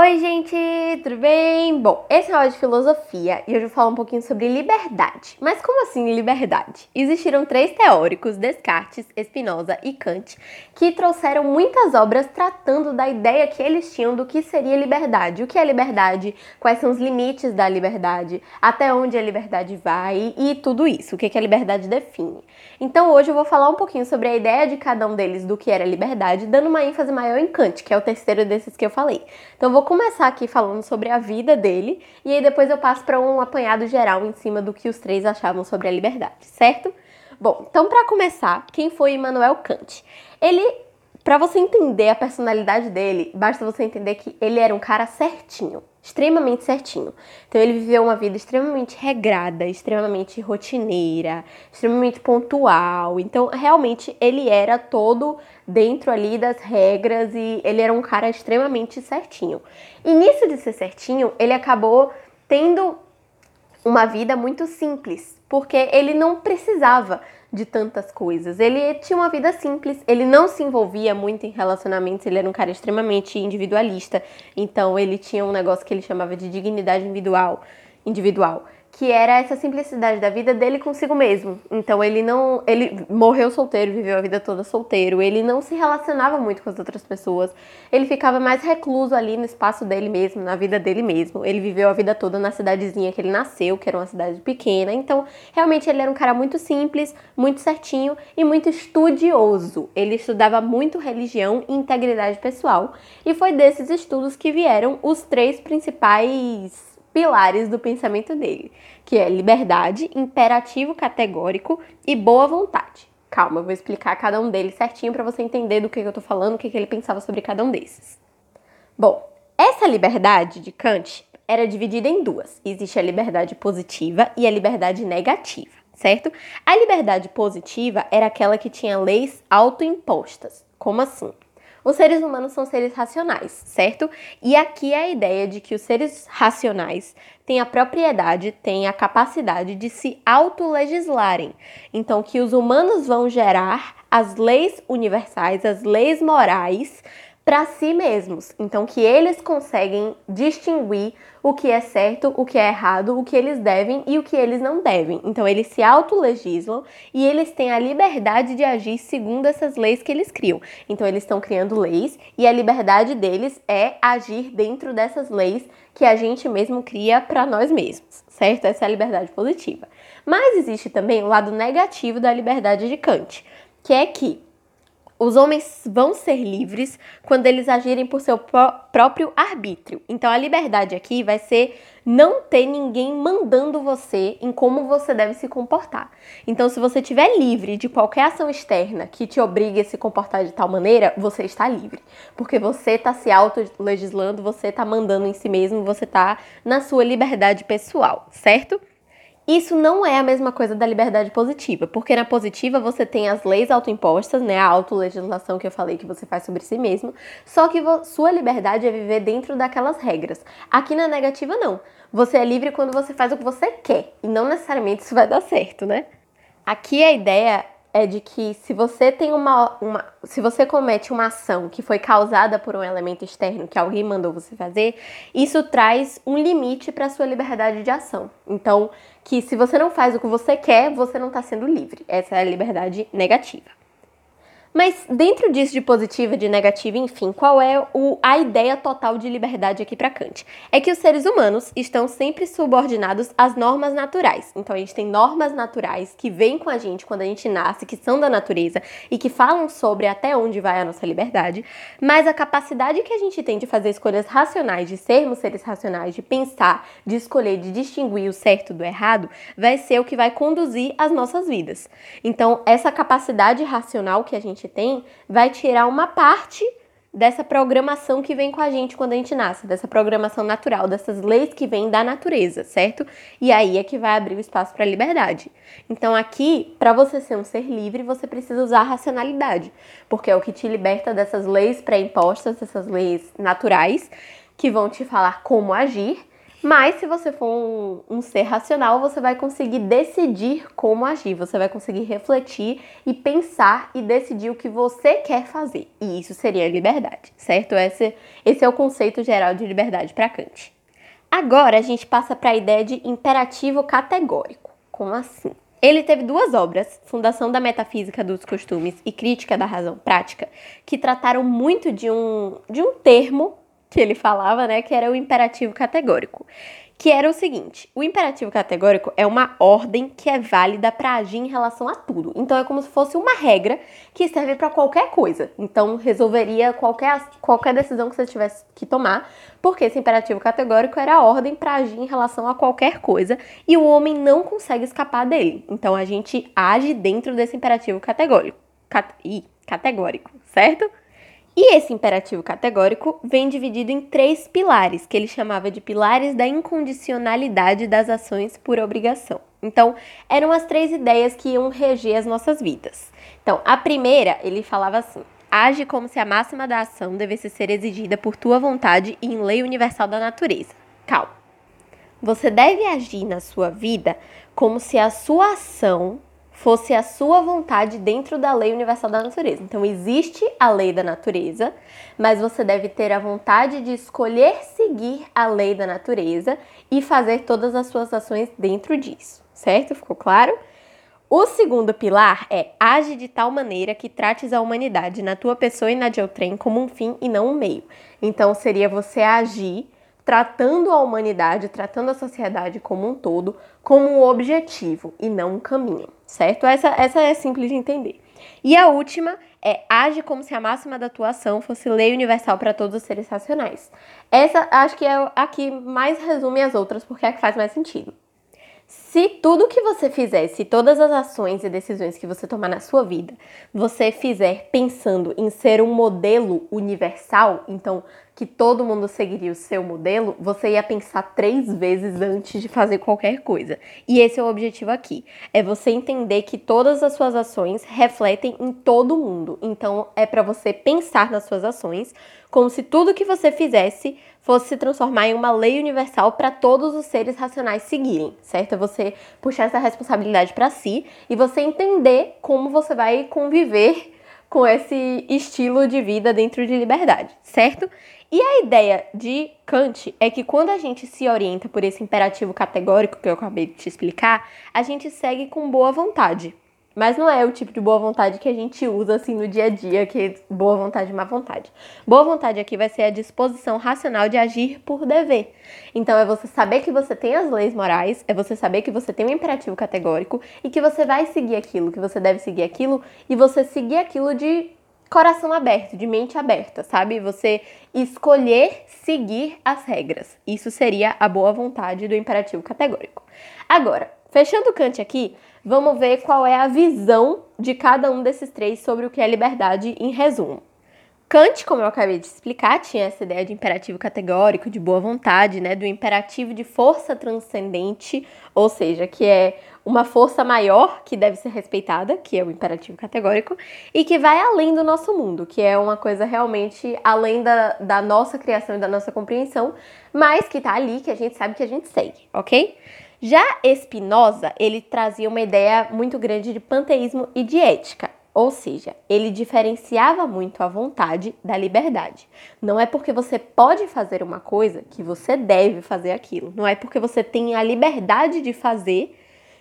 Oi, gente, tudo bem? Bom, esse é o áudio de filosofia e hoje eu vou falar um pouquinho sobre liberdade. Mas como assim liberdade? Existiram três teóricos, Descartes, Spinoza e Kant, que trouxeram muitas obras tratando da ideia que eles tinham do que seria liberdade. O que é liberdade? Quais são os limites da liberdade? Até onde a liberdade vai? E tudo isso, o que a liberdade define. Então hoje eu vou falar um pouquinho sobre a ideia de cada um deles do que era liberdade, dando uma ênfase maior em Kant, que é o terceiro desses que eu falei. Então eu vou começar aqui falando sobre a vida dele e aí depois eu passo para um apanhado geral em cima do que os três achavam sobre a liberdade, certo? Bom, então para começar, quem foi Immanuel Kant? Ele para você entender a personalidade dele, basta você entender que ele era um cara certinho, extremamente certinho. Então ele viveu uma vida extremamente regrada, extremamente rotineira, extremamente pontual. Então realmente ele era todo dentro ali das regras e ele era um cara extremamente certinho. E nisso de ser certinho, ele acabou tendo uma vida muito simples, porque ele não precisava de tantas coisas. Ele tinha uma vida simples, ele não se envolvia muito em relacionamentos, ele era um cara extremamente individualista. Então ele tinha um negócio que ele chamava de dignidade individual, individual que era essa simplicidade da vida dele consigo mesmo. Então ele não, ele morreu solteiro, viveu a vida toda solteiro, ele não se relacionava muito com as outras pessoas. Ele ficava mais recluso ali no espaço dele mesmo, na vida dele mesmo. Ele viveu a vida toda na cidadezinha que ele nasceu, que era uma cidade pequena. Então, realmente ele era um cara muito simples, muito certinho e muito estudioso. Ele estudava muito religião e integridade pessoal. E foi desses estudos que vieram os três principais pilares do pensamento dele, que é liberdade, imperativo categórico e boa vontade. Calma, eu vou explicar cada um deles certinho para você entender do que eu tô falando, o que, que ele pensava sobre cada um desses. Bom, essa liberdade de Kant era dividida em duas. Existe a liberdade positiva e a liberdade negativa, certo? A liberdade positiva era aquela que tinha leis autoimpostas. Como assim? Os seres humanos são seres racionais, certo? E aqui é a ideia de que os seres racionais têm a propriedade, têm a capacidade de se autolegislarem. Então, que os humanos vão gerar as leis universais, as leis morais para si mesmos. Então, que eles conseguem distinguir o que é certo, o que é errado, o que eles devem e o que eles não devem. Então, eles se autolegislam e eles têm a liberdade de agir segundo essas leis que eles criam. Então, eles estão criando leis e a liberdade deles é agir dentro dessas leis que a gente mesmo cria para nós mesmos, certo? Essa é a liberdade positiva. Mas existe também o lado negativo da liberdade de Kant, que é que os homens vão ser livres quando eles agirem por seu pró próprio arbítrio. Então a liberdade aqui vai ser não ter ninguém mandando você em como você deve se comportar. Então se você estiver livre de qualquer ação externa que te obrigue a se comportar de tal maneira, você está livre, porque você está se auto-legislando, você está mandando em si mesmo, você está na sua liberdade pessoal, certo? Isso não é a mesma coisa da liberdade positiva, porque na positiva você tem as leis autoimpostas, né, a autolegislação que eu falei que você faz sobre si mesmo, só que sua liberdade é viver dentro daquelas regras. Aqui na negativa não. Você é livre quando você faz o que você quer, e não necessariamente isso vai dar certo, né? Aqui a ideia é de que se você tem uma, uma, se você comete uma ação que foi causada por um elemento externo que alguém mandou você fazer, isso traz um limite para sua liberdade de ação. Então, que se você não faz o que você quer, você não está sendo livre. Essa é a liberdade negativa. Mas dentro disso de positiva, de negativa, enfim, qual é o, a ideia total de liberdade aqui para Kant? É que os seres humanos estão sempre subordinados às normas naturais. Então a gente tem normas naturais que vêm com a gente quando a gente nasce, que são da natureza e que falam sobre até onde vai a nossa liberdade, mas a capacidade que a gente tem de fazer escolhas racionais, de sermos seres racionais, de pensar, de escolher, de distinguir o certo do errado, vai ser o que vai conduzir as nossas vidas. Então essa capacidade racional que a gente gente tem vai tirar uma parte dessa programação que vem com a gente quando a gente nasce, dessa programação natural, dessas leis que vêm da natureza, certo? E aí é que vai abrir o espaço para a liberdade. Então aqui, para você ser um ser livre, você precisa usar a racionalidade, porque é o que te liberta dessas leis pré-impostas, dessas leis naturais que vão te falar como agir Mas se você for um, um, ser racional, você vai conseguir decidir como agir, você vai conseguir refletir e pensar e decidir o que você quer fazer. E isso seria liberdade, certo? Esse, esse é o conceito geral de liberdade para Kant. Agora a gente passa para a ideia de imperativo categórico. Como assim? Ele teve duas obras, Fundação da Metafísica dos Costumes e Crítica da Razão Prática, que trataram muito de um, de um termo que ele falava, né, que era o imperativo categórico, que era o seguinte: o imperativo categórico é uma ordem que é válida para agir em relação a tudo. Então é como se fosse uma regra que serve para qualquer coisa. Então resolveria qualquer, qualquer decisão que você tivesse que tomar, porque esse imperativo categórico era a ordem para agir em relação a qualquer coisa e o homem não consegue escapar dele. Então a gente age dentro desse imperativo categórico. Cat... Ih, categórico, certo? E esse imperativo categórico vem dividido em três pilares, que ele chamava de pilares da incondicionalidade das ações por obrigação. Então, eram as três ideias que iam reger as nossas vidas. Então, a primeira, ele falava assim: age como se a máxima da ação devesse ser exigida por tua vontade e em lei universal da natureza. Calma. Você deve agir na sua vida como se a sua ação fosse a sua vontade dentro da lei universal da natureza. Então, existe a lei da natureza, mas você deve ter a vontade de escolher seguir a lei da natureza e fazer todas as suas ações dentro disso, certo? Ficou claro? O segundo pilar é age de tal maneira que trates a humanidade na tua pessoa e na de outrem como um fim e não um meio. Então, seria você agir tratando a humanidade, tratando a sociedade como um todo, como um objetivo e não um caminho, certo? Essa, essa é simples de entender. E a última é age como se a máxima da atuação fosse lei universal para todos os seres racionais. Essa acho que é a que mais resume as outras, porque é a que faz mais sentido. Se tudo que você fizer, se todas as ações e decisões que você tomar na sua vida, você fizer pensando em ser um modelo universal, então que todo mundo seguiria o seu modelo, você ia pensar três vezes antes de fazer qualquer coisa. E esse é o objetivo aqui: é você entender que todas as suas ações refletem em todo mundo. Então é para você pensar nas suas ações como se tudo que você fizesse fosse se transformar em uma lei universal para todos os seres racionais seguirem, certo? É você puxar essa responsabilidade para si e você entender como você vai conviver com esse estilo de vida dentro de liberdade, certo? E a ideia de Kant é que quando a gente se orienta por esse imperativo categórico que eu acabei de te explicar, a gente segue com boa vontade. Mas não é o tipo de boa vontade que a gente usa assim no dia a dia, que boa vontade e má vontade. Boa vontade aqui vai ser a disposição racional de agir por dever. Então é você saber que você tem as leis morais, é você saber que você tem um imperativo categórico e que você vai seguir aquilo, que você deve seguir aquilo e você seguir aquilo de coração aberto, de mente aberta, sabe? Você escolher seguir as regras. Isso seria a boa vontade do imperativo categórico. Agora, fechando o Kant aqui, vamos ver qual é a visão de cada um desses três sobre o que é liberdade em resumo. Kant, como eu acabei de explicar, tinha essa ideia de imperativo categórico, de boa vontade, né, do imperativo de força transcendente, ou seja, que é uma força maior que deve ser respeitada, que é o imperativo categórico, e que vai além do nosso mundo, que é uma coisa realmente além da, da nossa criação e da nossa compreensão, mas que tá ali, que a gente sabe que a gente segue, ok? Já Spinoza, ele trazia uma ideia muito grande de panteísmo e de ética. Ou seja, ele diferenciava muito a vontade da liberdade. Não é porque você pode fazer uma coisa que você deve fazer aquilo. Não é porque você tem a liberdade de fazer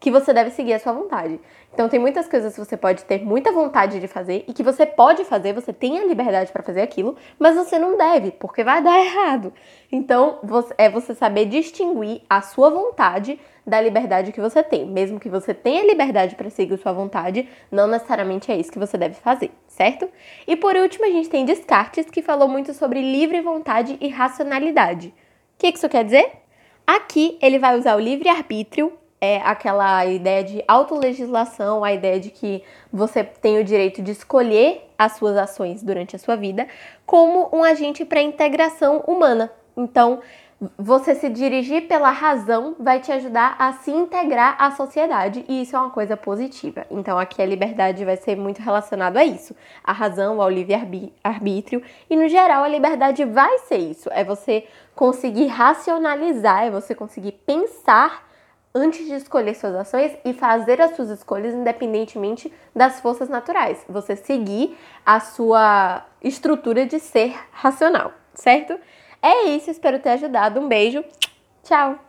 que você deve seguir a sua vontade. Então tem muitas coisas que você pode ter muita vontade de fazer e que você pode fazer, você tem a liberdade para fazer aquilo, mas você não deve, porque vai dar errado. Então é você saber distinguir a sua vontade da liberdade que você tem. Mesmo que você tenha liberdade para seguir a sua vontade, não necessariamente é isso que você deve fazer, certo? E por último, a gente tem Descartes, que falou muito sobre livre vontade e racionalidade. O que isso quer dizer? Aqui ele vai usar o livre-arbítrio é aquela ideia de autolegislação, a ideia de que você tem o direito de escolher as suas ações durante a sua vida, como um agente para a integração humana. Então, você se dirigir pela razão vai te ajudar a se integrar à sociedade e isso é uma coisa positiva. Então aqui a liberdade vai ser muito relacionado a isso, a razão, ao livre-arbítrio e no geral a liberdade vai ser isso, é você conseguir racionalizar, é você conseguir pensar antes de escolher suas ações e fazer as suas escolhas independentemente das forças naturais. Você seguir a sua estrutura de ser racional, certo? É isso, espero ter ajudado. Um beijo. Tchau!